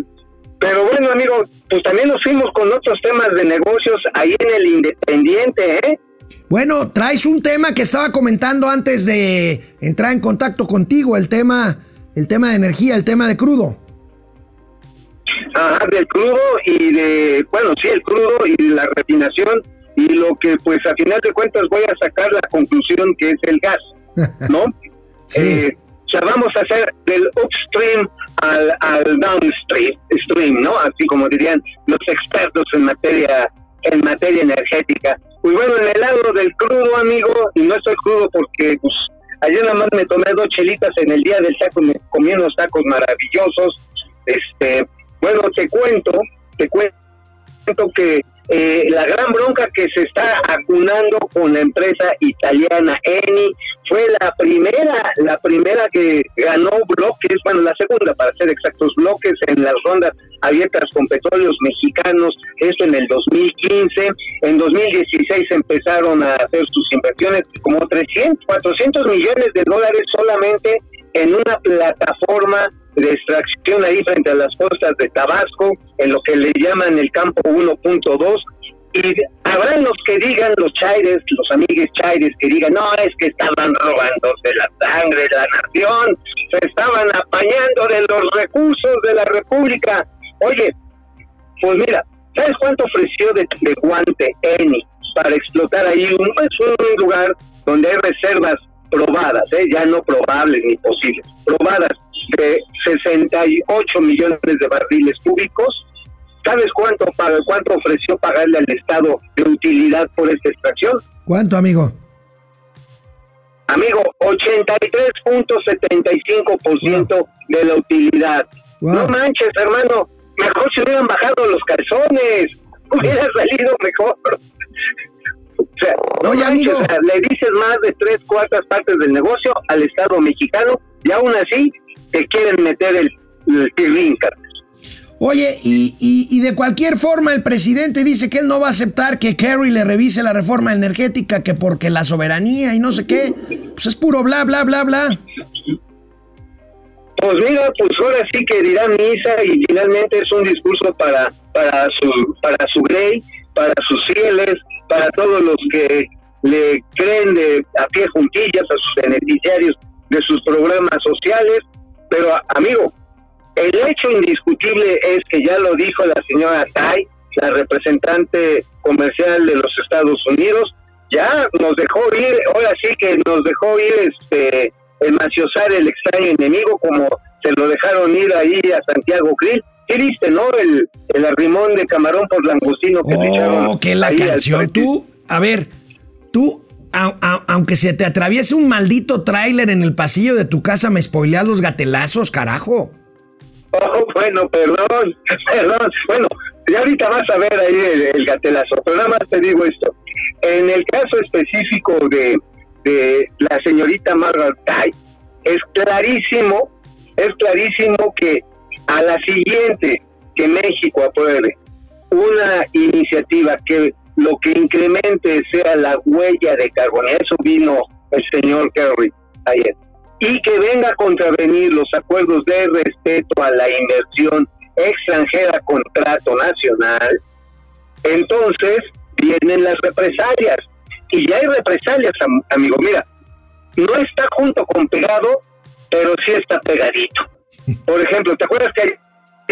pero bueno, amigo, pues también nos fuimos con otros temas de negocios ahí en el Independiente, ¿eh? Bueno, traes un tema que estaba comentando antes de entrar en contacto contigo, el tema, el tema de energía, el tema de crudo. Ajá, del crudo y de, bueno, sí, el crudo y la refinación y lo que pues a final de cuentas voy a sacar la conclusión que es el gas, ¿no? *laughs* sí. Eh, o sea, vamos a hacer del upstream al, al downstream, stream, ¿no? Así como dirían los expertos en materia en materia energética. Pues bueno, en el lado del crudo, amigo, y no estoy crudo porque pues ayer nada más me tomé dos chelitas en el día del taco, me comí unos tacos maravillosos. Este, bueno, te cuento, te cuento que eh, la gran bronca que se está acunando con la empresa italiana Eni fue la primera, la primera que ganó bloques, bueno, la segunda para ser exactos, bloques en las rondas abiertas con petróleos mexicanos, esto en el 2015, en 2016 empezaron a hacer sus inversiones, como 300, 400 millones de dólares solamente en una plataforma de extracción ahí frente a las costas de Tabasco, en lo que le llaman el campo 1.2, y habrán los que digan, los chaires, los amigues chaires, que digan, no, es que estaban robándose la sangre de la nación, se estaban apañando de los recursos de la República. Oye, pues mira, ¿sabes cuánto ofreció de, guante Eni para explotar ahí un, es un lugar donde hay reservas probadas, ¿eh? ya no probables ni posibles, probadas de 68 millones de barriles cúbicos. ¿Sabes cuánto, cuánto ofreció pagarle al Estado de utilidad por esta extracción? ¿Cuánto, amigo? Amigo, 83.75% de la utilidad. Wow. No manches, hermano. Mejor se hubieran bajado los calzones. Hubiera salido mejor. *laughs* O sea, no Oye, manches, amigo. le dices más de tres cuartas partes del negocio al Estado mexicano y aún así te quieren meter el, el card. Oye, y, y- y de cualquier forma el presidente dice que él no va a aceptar que Kerry le revise la reforma energética, que porque la soberanía y no sé qué, pues es puro bla, bla, bla, bla. Pues mira, pues ahora sí que dirá misa y finalmente es un discurso para para su para su grey, para sus fieles, para todos los que le creen de a pie juntillas a sus beneficiarios de sus programas sociales. Pero amigo, el hecho indiscutible es que ya lo dijo la señora Tai, la representante comercial de los Estados Unidos, ya nos dejó ir, ahora sí que nos dejó ir este el maciosar el extraño enemigo como se lo dejaron ir ahí a Santiago Krill. ¿Qué viste, no? El, el arrimón de camarón por langostino que se echaron. Oh, que la canción. Tú, a ver, tú, aunque se te atraviese un maldito tráiler en el pasillo de tu casa, me spoileas los gatelazos, carajo. Oh, bueno, perdón, perdón. Bueno, ya ahorita vas a ver ahí el, el gatelazo, pero nada más te digo esto. En el caso específico de, la señorita Margaret Tai, es clarísimo, es clarísimo que a la siguiente que México apruebe una iniciativa que lo que incremente sea la huella de carbono, eso vino el señor Kerry ayer, y que venga a contravenir los acuerdos de respeto a la inversión extranjera contrato nacional, entonces vienen las represalias. Y ya hay represalias, am- amigo. Mira, no está junto con pegado, pero sí está pegadito. Por ejemplo, ¿te acuerdas que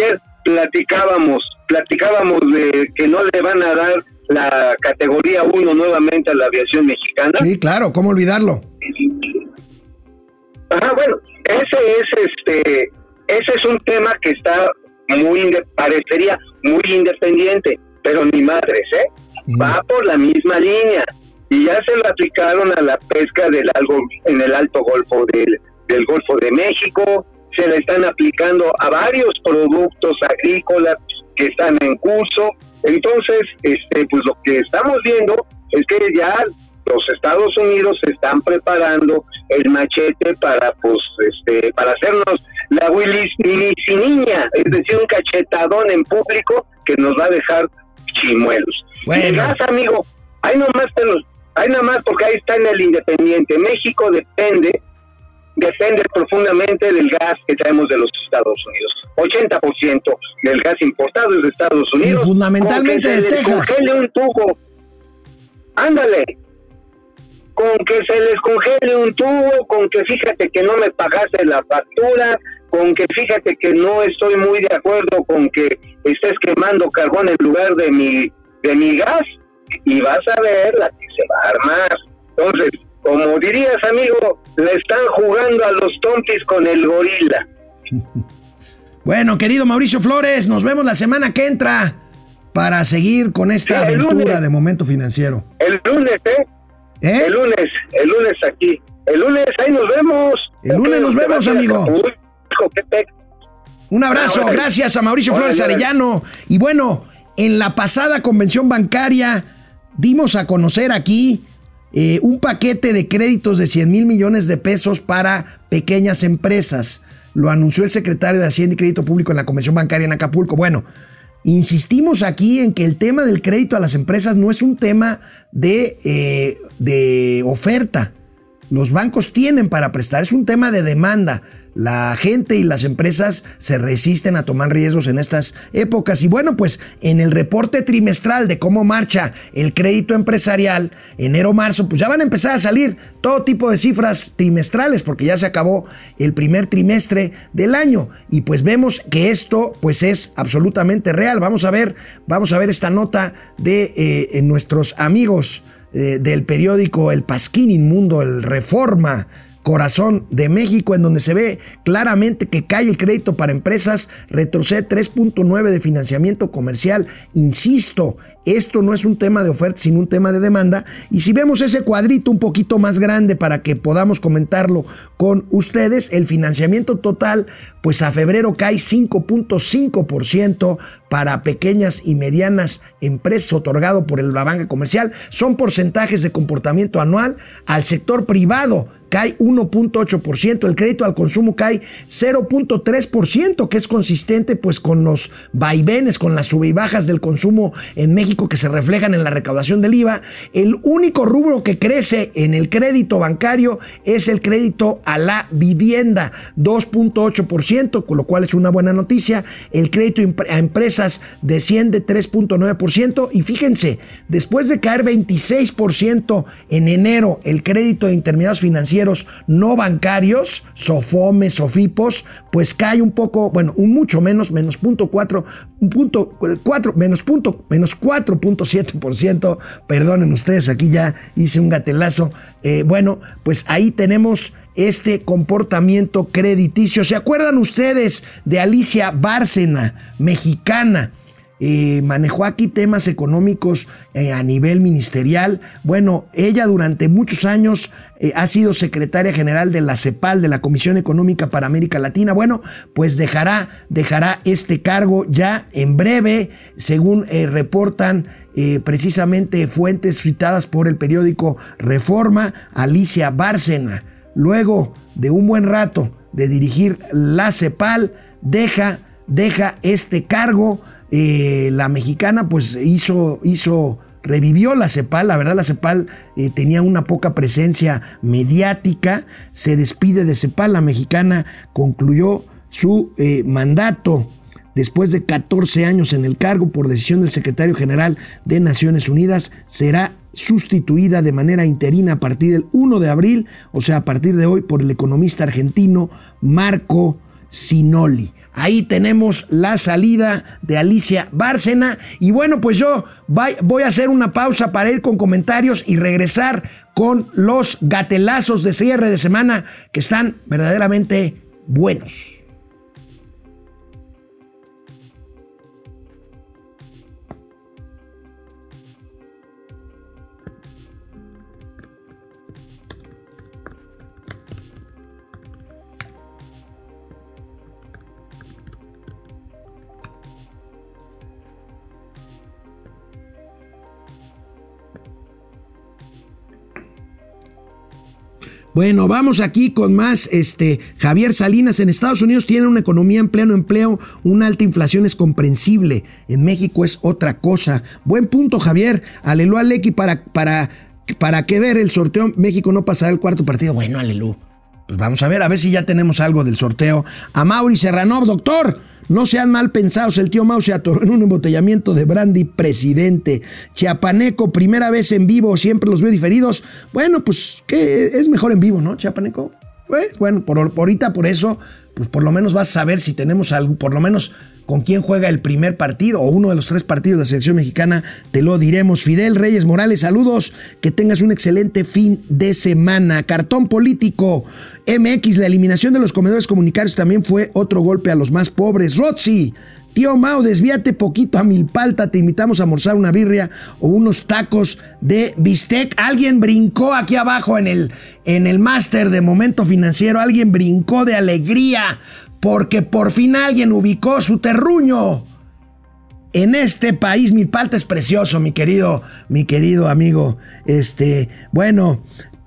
ayer platicábamos, platicábamos de que no le van a dar la categoría 1 nuevamente a la aviación mexicana? Sí, claro, ¿cómo olvidarlo? Ajá, bueno, ese es este, ese es un tema que está muy, parecería muy independiente, pero ni madres, ¿eh? Va por la misma línea y ya se lo aplicaron a la pesca del algo en el Alto Golfo del, del Golfo de México, se le están aplicando a varios productos agrícolas que están en curso. Entonces, este, pues lo que estamos viendo es que ya los Estados Unidos se están preparando el machete para pues este para hacernos la Willis niña, es decir, un cachetadón en público que nos va a dejar chimuelos. Bueno. Y amigo, ahí nomás ahí nomás porque ahí está en el Independiente. México depende depende profundamente del gas que traemos de los Estados Unidos. 80% del gas importado es de Estados Unidos. fundamentalmente Con que de Texas. congele un tubo. Ándale. Con que se les congele un tubo, con que fíjate que no me pagaste la factura, con que fíjate que no estoy muy de acuerdo con que estés quemando carbón en lugar de mi de mi gas y vas a ver la que se va a armar. Entonces, como dirías, amigo, le están jugando a los tontis con el gorila. *laughs* Bueno, querido Mauricio Flores, nos vemos la semana que entra para seguir con esta Sí, aventura lunes. de momento financiero. El lunes, ¿eh? ¿Eh? El lunes, el lunes aquí. El lunes, ahí nos vemos. El lunes nos ¿Te vemos, amigo. Un abrazo, gracias a Mauricio Flores. Arellano. Y bueno, en la pasada convención bancaria dimos a conocer aquí eh, un paquete de créditos de 100 mil millones de pesos para pequeñas empresas. Lo anunció el secretario de Hacienda y Crédito Público en la convención bancaria en Acapulco. Bueno, insistimos aquí en que el tema del crédito a las empresas no es un tema de, eh, de oferta. Los bancos tienen para prestar, es un tema de demanda. La gente y las empresas se resisten a tomar riesgos en estas épocas. Y bueno, pues en el reporte trimestral de cómo marcha el crédito empresarial, enero-marzo, pues ya van a empezar a salir todo tipo de cifras trimestrales porque ya se acabó el primer trimestre del año. Y pues vemos que esto pues es absolutamente real. Vamos a ver, vamos a ver esta nota de eh, nuestros amigos eh, del periódico El Pasquín Inmundo, el Reforma Corazón de México, en donde se ve claramente que cae el crédito para empresas, retrocede 3.9 de financiamiento comercial, insisto, esto no es un tema de oferta, sino un tema de demanda. Y si vemos ese cuadrito un poquito más grande para que podamos comentarlo con ustedes, el financiamiento total, pues a febrero cae 5.5% para pequeñas y medianas empresas otorgado por la banca comercial. Son porcentajes de comportamiento anual al sector privado cae 1.8%, el crédito al consumo cae 0.3%, que es consistente pues con los vaivenes, con las sub y bajas del consumo en México que se reflejan en la recaudación del IVA. El único rubro que crece en el crédito bancario es el crédito a la vivienda, 2.8%, con lo cual es una buena noticia. El crédito a empresas desciende 3.9% y fíjense, después de caer 26% en enero el crédito de intermediarios financieros, no bancarios, Sofome, Sofipos, pues cae un poco, bueno, un mucho menos, menos punto cuatro, punto cuatro, menos punto, menos 4.7%, perdonen ustedes, aquí ya hice un gatelazo. Eh, bueno, pues ahí tenemos este comportamiento crediticio. ¿Se acuerdan ustedes de Alicia Bárcena, mexicana? Eh, manejó aquí temas económicos eh, a nivel ministerial. Bueno, ella durante muchos años eh, ha sido secretaria general de la CEPAL, de la Comisión Económica para América Latina. Bueno, pues dejará, dejará este cargo ya en breve, según reportan precisamente fuentes citadas por el periódico Reforma, Alicia Bárcena. Luego de un buen rato de dirigir la CEPAL, deja, deja este cargo eh, la mexicana pues hizo, hizo, revivió la CEPAL, la verdad la CEPAL eh, tenía una poca presencia mediática, se despide de CEPAL, la mexicana concluyó su eh, mandato después de 14 años en el cargo. Por decisión del secretario general de Naciones Unidas, será sustituida de manera interina a partir del 1 de abril, o sea, a partir de hoy, por el economista argentino Marco Sinoli. Ahí tenemos la salida de Alicia Bárcena. Y bueno, pues yo voy a hacer una pausa para ir con comentarios y regresar con los gatelazos de cierre de semana que están verdaderamente buenos. Bueno, vamos aquí con más. Este, Javier Salinas, en Estados Unidos tiene una economía en pleno empleo, una alta inflación es comprensible. En México es otra cosa. Buen punto, Javier. Alelu Aleki para, para, para que ver el sorteo. México no pasará el cuarto partido. Bueno, Alelu. Pues vamos a ver, a ver si ya tenemos algo del sorteo. A Mauri Serrano, doctor. No sean mal pensados, el tío Mau se atoró en un embotellamiento de brandy presidente. Chiapaneco, primera vez en vivo, siempre los veo diferidos. Bueno, pues que es mejor en vivo, ¿no, Chiapaneco? Pues bueno, por, por ahorita por eso, pues por lo menos vas a saber si tenemos algo, por lo menos con quién juega el primer partido o uno de los tres partidos de la selección mexicana, te lo diremos. Fidel Reyes Morales, saludos, que tengas un excelente fin de semana. Cartón político, MX, la eliminación de los comedores comunitarios también fue otro golpe a los más pobres. Rotzi, Tío Mao, desvíate poquito a Milpalta, te invitamos a almorzar una birria o unos tacos de bistec. Alguien brincó aquí abajo en el, en el máster de momento financiero, alguien brincó de alegría porque por fin alguien ubicó su terruño. En este país mi palta es precioso, mi querido, mi querido amigo. Este, bueno,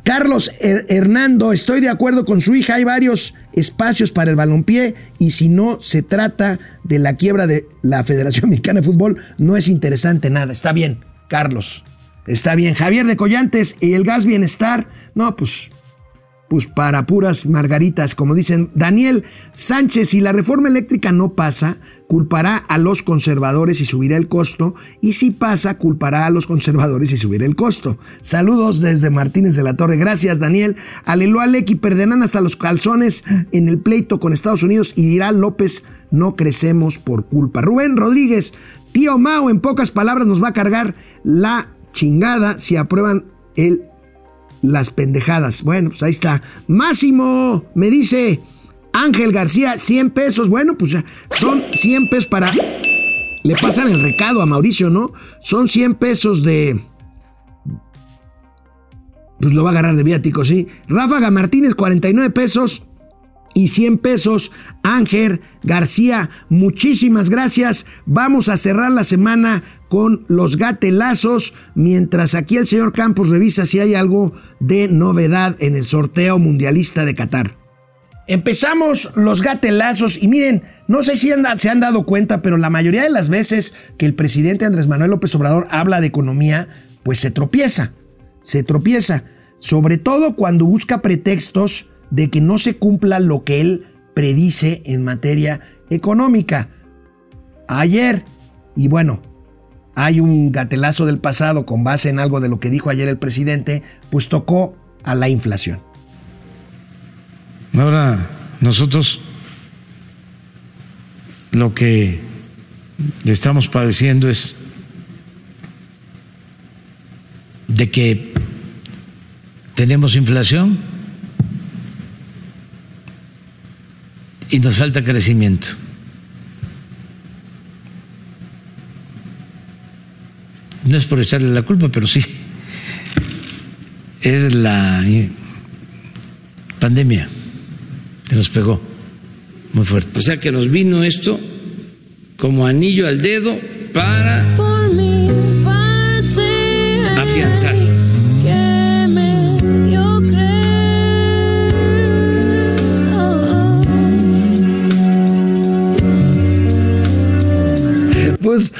Carlos Hernando, estoy de acuerdo con su hija, hay varios espacios para el balompié y si no se trata de la quiebra de la Federación *laughs* Mexicana de Fútbol, no es interesante nada. Está bien, Carlos. Está bien. Javier de Collantes y el gas bienestar. No, pues pues para puras margaritas, como dicen Daniel Sánchez, si la reforma eléctrica no pasa, culpará a los conservadores y subirá el costo, y si pasa, culpará a los conservadores y subirá el costo. Saludos desde Martínez de la Torre, gracias Daniel. Alelo Alec perderán hasta los calzones en el pleito con Estados Unidos y dirá López, no crecemos por culpa. Rubén Rodríguez, tío Mao, en pocas palabras nos va a cargar la chingada si aprueban el las pendejadas. Bueno, pues ahí está. Máximo, me dice Ángel García, 100 pesos. Bueno, pues son 100 pesos para le pasan el recado a Mauricio, ¿no? Son 100 pesos de... Pues lo va a agarrar de viático, sí. Ráfaga Martínez, 49 pesos y 100 pesos. Ángel García, muchísimas gracias. Vamos a cerrar la semana con los gatelazos, mientras aquí el señor Campos revisa si hay algo de novedad en el sorteo mundialista de Qatar. Empezamos los gatelazos y miren, no sé si se han dado cuenta, pero la mayoría de las veces que el presidente Andrés Manuel López Obrador habla de economía, pues se tropieza, se tropieza, sobre todo cuando busca pretextos de que no se cumpla lo que él predice en materia económica. Ayer, y bueno, hay un gatelazo del pasado con base en algo de lo que dijo ayer el presidente, pues tocó a la inflación. Ahora nosotros lo que estamos padeciendo es de que tenemos inflación y nos falta crecimiento. No es por echarle la culpa, pero sí es la pandemia que nos pegó muy fuerte. O sea que nos vino esto como anillo al dedo para afianzar. Pues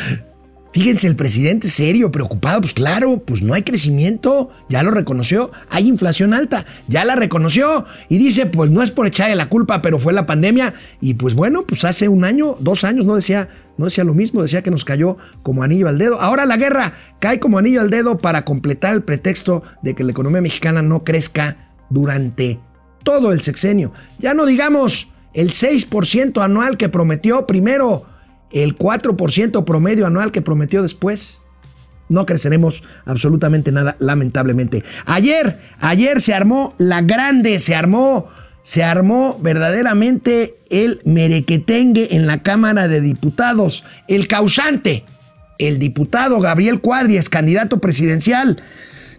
Fíjense, el presidente serio, preocupado, pues claro, pues no hay crecimiento, ya lo reconoció, hay inflación alta, ya la reconoció y dice, pues no es por echarle la culpa, pero fue la pandemia y pues bueno, pues hace un año, dos años no decía, no decía lo mismo, decía que nos cayó como anillo al dedo. Ahora la guerra cae como anillo al dedo para completar el pretexto de que la economía mexicana no crezca durante todo el sexenio. Ya no digamos el 6% anual que prometió primero el 4% promedio anual que prometió después. No creceremos absolutamente nada, lamentablemente. Ayer, ayer se armó la grande, se armó, se armó verdaderamente el merequetengue en la Cámara de Diputados. El causante, el diputado Gabriel Cuadri, candidato presidencial,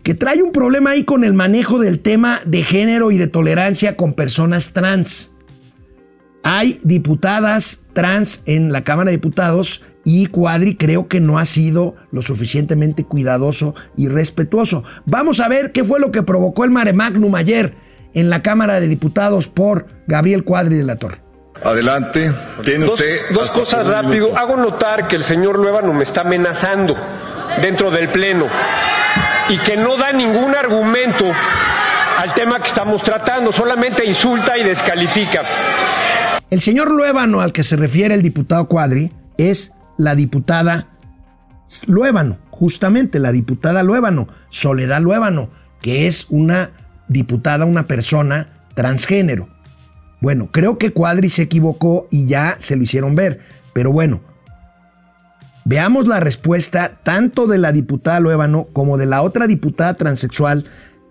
que trae un problema ahí con el manejo del tema de género y de tolerancia con personas trans. Hay diputadas trans en la Cámara de Diputados y Cuadri creo que no ha sido lo suficientemente cuidadoso y respetuoso. Vamos a ver qué fue lo que provocó el mare magnum ayer en la Cámara de Diputados por Gabriel Cuadri de la Torre. Adelante, tiene usted. Dos, cosas rápido. Hago notar que el señor Luevano me está amenazando dentro del Pleno y que no da ningún argumento al tema que estamos tratando, solamente insulta y descalifica. El señor Luébano al que se refiere el diputado Cuadri es la diputada Luébano, justamente la diputada Luébano, Soledad Luébano, que es una diputada, una persona transgénero. Bueno, creo que Cuadri se equivocó y ya se lo hicieron ver, pero bueno, veamos la respuesta tanto de la diputada Luébano como de la otra diputada transexual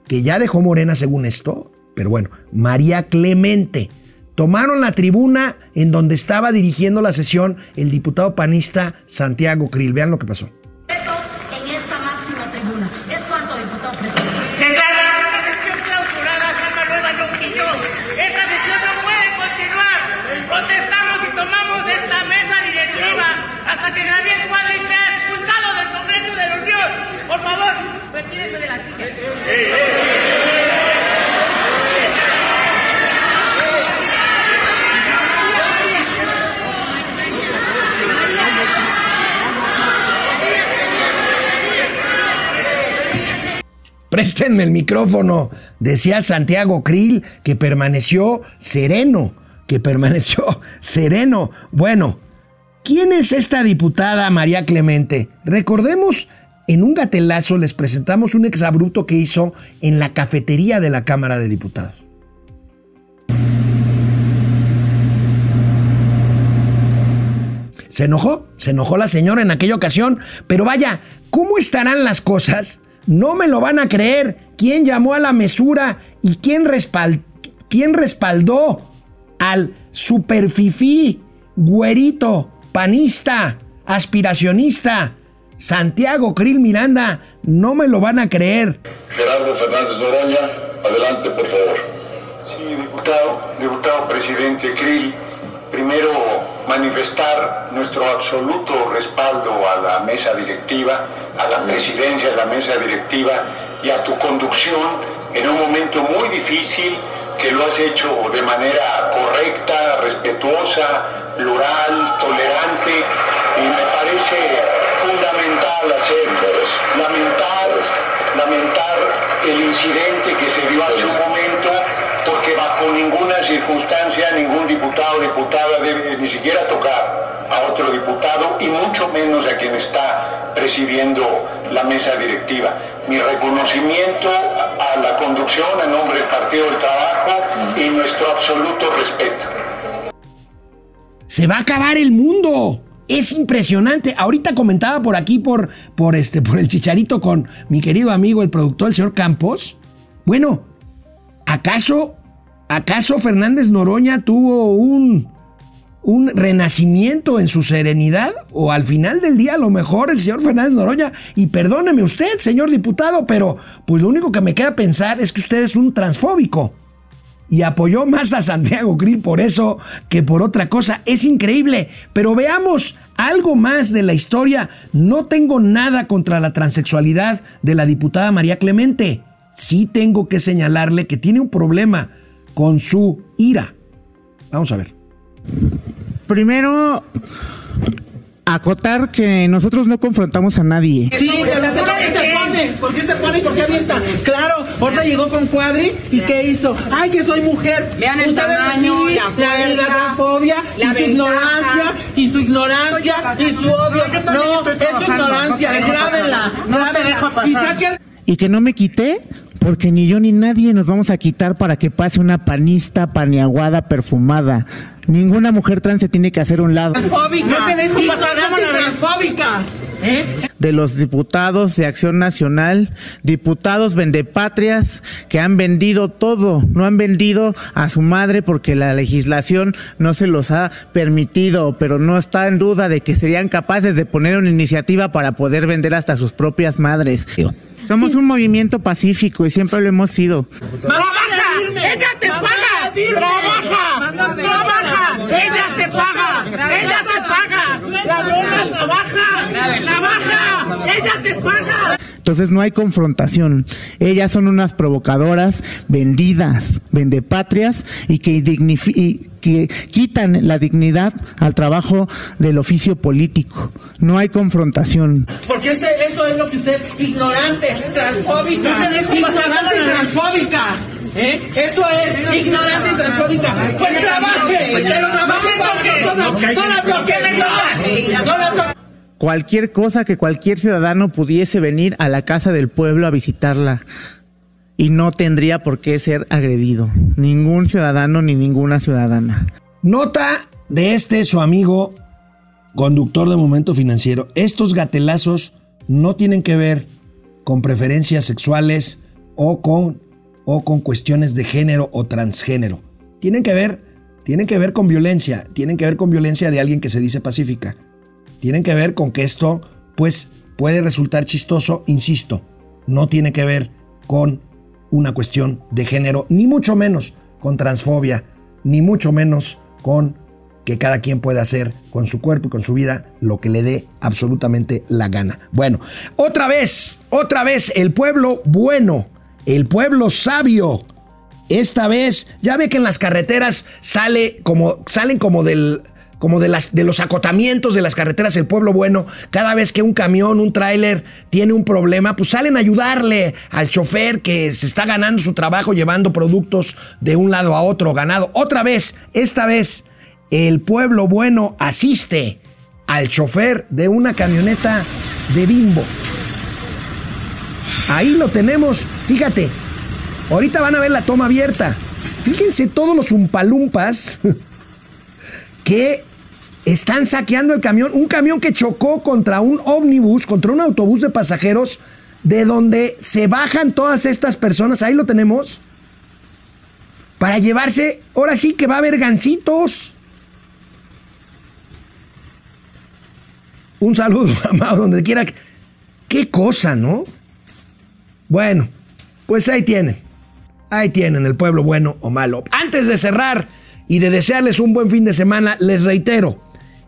que ya dejó Morena según esto, pero bueno, María Clemente tomaron la tribuna en donde estaba dirigiendo la sesión el diputado panista Santiago Krill. Vean lo que pasó. En esta máxima tribuna. ¿Es cuánto, diputado Declarar una sesión clausurada, Alma Nueva no quilló. Esta sesión no puede continuar. Protestamos y tomamos esta mesa directiva hasta que Gabriel Cuadri sea expulsado del Congreso de la Unión. Por favor, retírese de la silla. Préstenme el micrófono, decía Santiago Krill, que permaneció sereno, que permaneció *laughs* sereno. Bueno, ¿quién es esta diputada María Clemente? Recordemos, en un gatelazo les presentamos un exabrupto que hizo en la cafetería de la Cámara de Diputados. Se enojó, se enojó la señora en aquella ocasión, pero vaya, ¿cómo estarán las cosas no me lo van a creer. ¿Quién llamó a la mesura y quién, respaldó al superfifí, güerito, panista, aspiracionista. Santiago Krill Miranda, no me lo van a creer. Gerardo Fernández Noroña, adelante, por favor. Sí, diputado, diputado presidente Krill, primero manifestar nuestro absoluto respaldo a la mesa directiva, a la presidencia de la mesa directiva y a tu conducción en un momento muy difícil que lo has hecho de manera correcta, respetuosa, plural, tolerante y me parece fundamental hacerlo, lamentar, lamentar el incidente que se dio hace un momento porque bajo ninguna circunstancia ningún diputado o diputada debe ni siquiera tocar a otro diputado y mucho menos a quien está presidiendo la mesa directiva. Mi reconocimiento a la conducción en nombre del Partido del Trabajo y nuestro absoluto respeto. Se va a acabar el mundo. Es impresionante. Ahorita comentaba por aquí, por, por, este, por el chicharito con mi querido amigo, el productor, el señor Campos. Bueno, ¿acaso, acaso Fernández Noroña tuvo un, un renacimiento en su serenidad? O al final del día, a lo mejor el señor Fernández Noroña, y perdóneme usted, señor diputado, pero pues lo único que me queda pensar es que usted es un transfóbico y apoyó más a Santiago Krill por eso que por otra cosa. Es increíble, pero veamos algo más de la historia. No tengo nada contra la transexualidad de la diputada María Clemente. Sí tengo que señalarle que tiene un problema con su ira. Vamos a ver. Primero, acotar que nosotros no confrontamos a nadie. Sí, pero ¿por qué se pone? ¿Por qué se pone y por qué avienta? Claro, ahorita llegó con Cuadri y ¿qué hizo? ¡Ay, que soy mujer! Vean el tamaño, sí, la la fuerza, la y su ignorancia y su ignorancia y su odio. No, es su ignorancia, grábenla. No te dejo pasar. Y saquen Y que no me quité porque ni yo ni nadie nos vamos a quitar para que pase una panista paneaguada perfumada. Ninguna mujer trans se tiene que hacer un lado. transfóbica. No te dejo pasar, ignorante ¿cómo y la ves? transfóbica. ¿Eh? de los diputados de Acción Nacional, diputados vendepatrias que han vendido todo, no han vendido a su madre porque la legislación no se los ha permitido, pero no está en duda de que serían capaces de poner una iniciativa para poder vender hasta sus propias madres. Somos un movimiento pacífico y siempre lo hemos sido. ¡Trabaja! ¡Ella te paga! ¡Trabaja! ¡Trabaja! ¡Ella te paga! ¡Ella te paga! ¡La Lola trabaja! ¡Trabaja! ¡Ella te paga! Entonces no hay confrontación. Ellas son unas provocadoras, vendidas, vendepatrias y que, y que quitan la dignidad al trabajo del oficio político. No hay confrontación. Porque ese, eso es lo que usted, ignorante, transfóbica, No ignorante y transfóbica. ¿Eh? Eso es ignorante y transfóbica. Pues trabaje, pero trabaje para nosotros. No la toque, no, no la toque. Cualquier cosa que cualquier ciudadano pudiese venir a la casa del pueblo a visitarla y no tendría por qué ser agredido. Ningún ciudadano ni ninguna ciudadana. Nota de este su amigo conductor de Momento Financiero. Estos gatelazos no tienen que ver con preferencias sexuales o con, o con cuestiones de género o transgénero. Tienen que ver, tienen que ver con violencia, tienen que ver con violencia de alguien que se dice pacífica. Tienen que ver con que esto, pues, puede resultar chistoso, insisto, no tiene que ver con una cuestión de género, ni mucho menos con transfobia, ni mucho menos con que cada quien pueda hacer con su cuerpo y con su vida lo que le dé absolutamente la gana. Bueno, otra vez, otra vez, el pueblo bueno, el pueblo sabio. Esta vez, ya ve que en las carreteras sale como, salen como del, como de, las, de los acotamientos de las carreteras, el pueblo bueno, cada vez que un camión, un tráiler tiene un problema, pues salen a ayudarle al chofer que se está ganando su trabajo llevando productos de un lado a otro, ganado. Otra vez, esta vez, el pueblo bueno asiste al chofer de una camioneta de bimbo. Ahí lo tenemos, fíjate, ahorita van a ver la toma abierta. Fíjense todos los umpalumpas *laughs* que están saqueando el camión, un camión que chocó contra un ómnibus, contra un autobús de pasajeros, de donde se bajan todas estas personas, ahí lo tenemos, para llevarse, ahora sí que va a haber. Un saludo, *laughs* amado, donde quiera. Qué cosa, ¿no? Bueno, pues ahí tienen. Ahí tienen el pueblo bueno o malo. Antes de cerrar y de desearles un buen fin de semana, les reitero,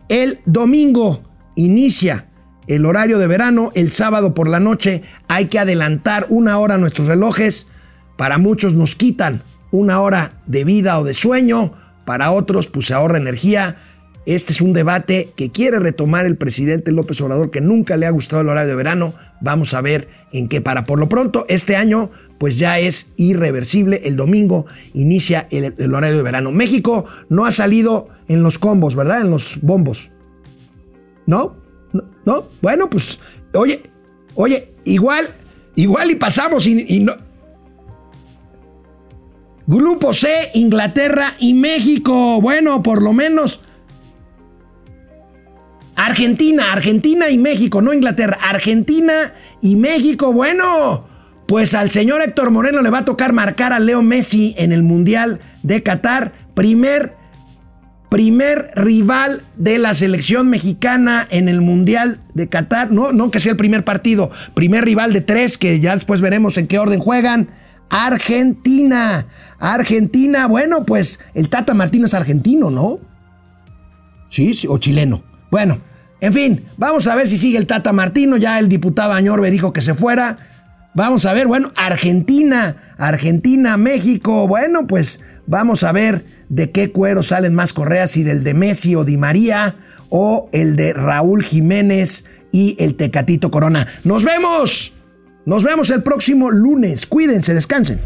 el domingo inicia el horario de verano, el sábado por la noche hay que adelantar una hora nuestros relojes. Para muchos nos quitan una hora de vida o de sueño, para otros pues se ahorra energía. Este es un debate que quiere retomar el presidente López Obrador, que nunca le ha gustado el horario de verano. Vamos a ver en qué para. Por lo pronto, este año pues ya es irreversible. El domingo inicia el, horario de verano. México no ha salido en los combos, ¿verdad? En los bombos. ¿No? ¿No? ¿No? Bueno, pues, oye, oye, igual, igual y pasamos y no. Grupo C, Inglaterra y México. Bueno, por lo menos. Argentina, Argentina y México, no Inglaterra. Argentina y México. Bueno, pues al señor Héctor Moreno le va a tocar marcar a Leo Messi en el Mundial de Qatar. Primer, primer rival de la selección mexicana en el Mundial de Qatar. No, no que sea el primer partido. Primer rival de tres que ya después veremos en qué orden juegan. Argentina. Argentina, bueno, pues el Tata Martino es argentino, ¿no? Sí, sí, o chileno. Bueno, en fin, vamos a ver si sigue el Tata Martino. Ya el diputado Añorbe dijo que se fuera. Vamos a ver, bueno, Argentina, Argentina, México. Bueno, pues vamos a ver de qué cuero salen más correas, si del de Messi o Di María o el de Raúl Jiménez y el Tecatito Corona. Nos vemos. Nos vemos el próximo lunes. Cuídense, descansen.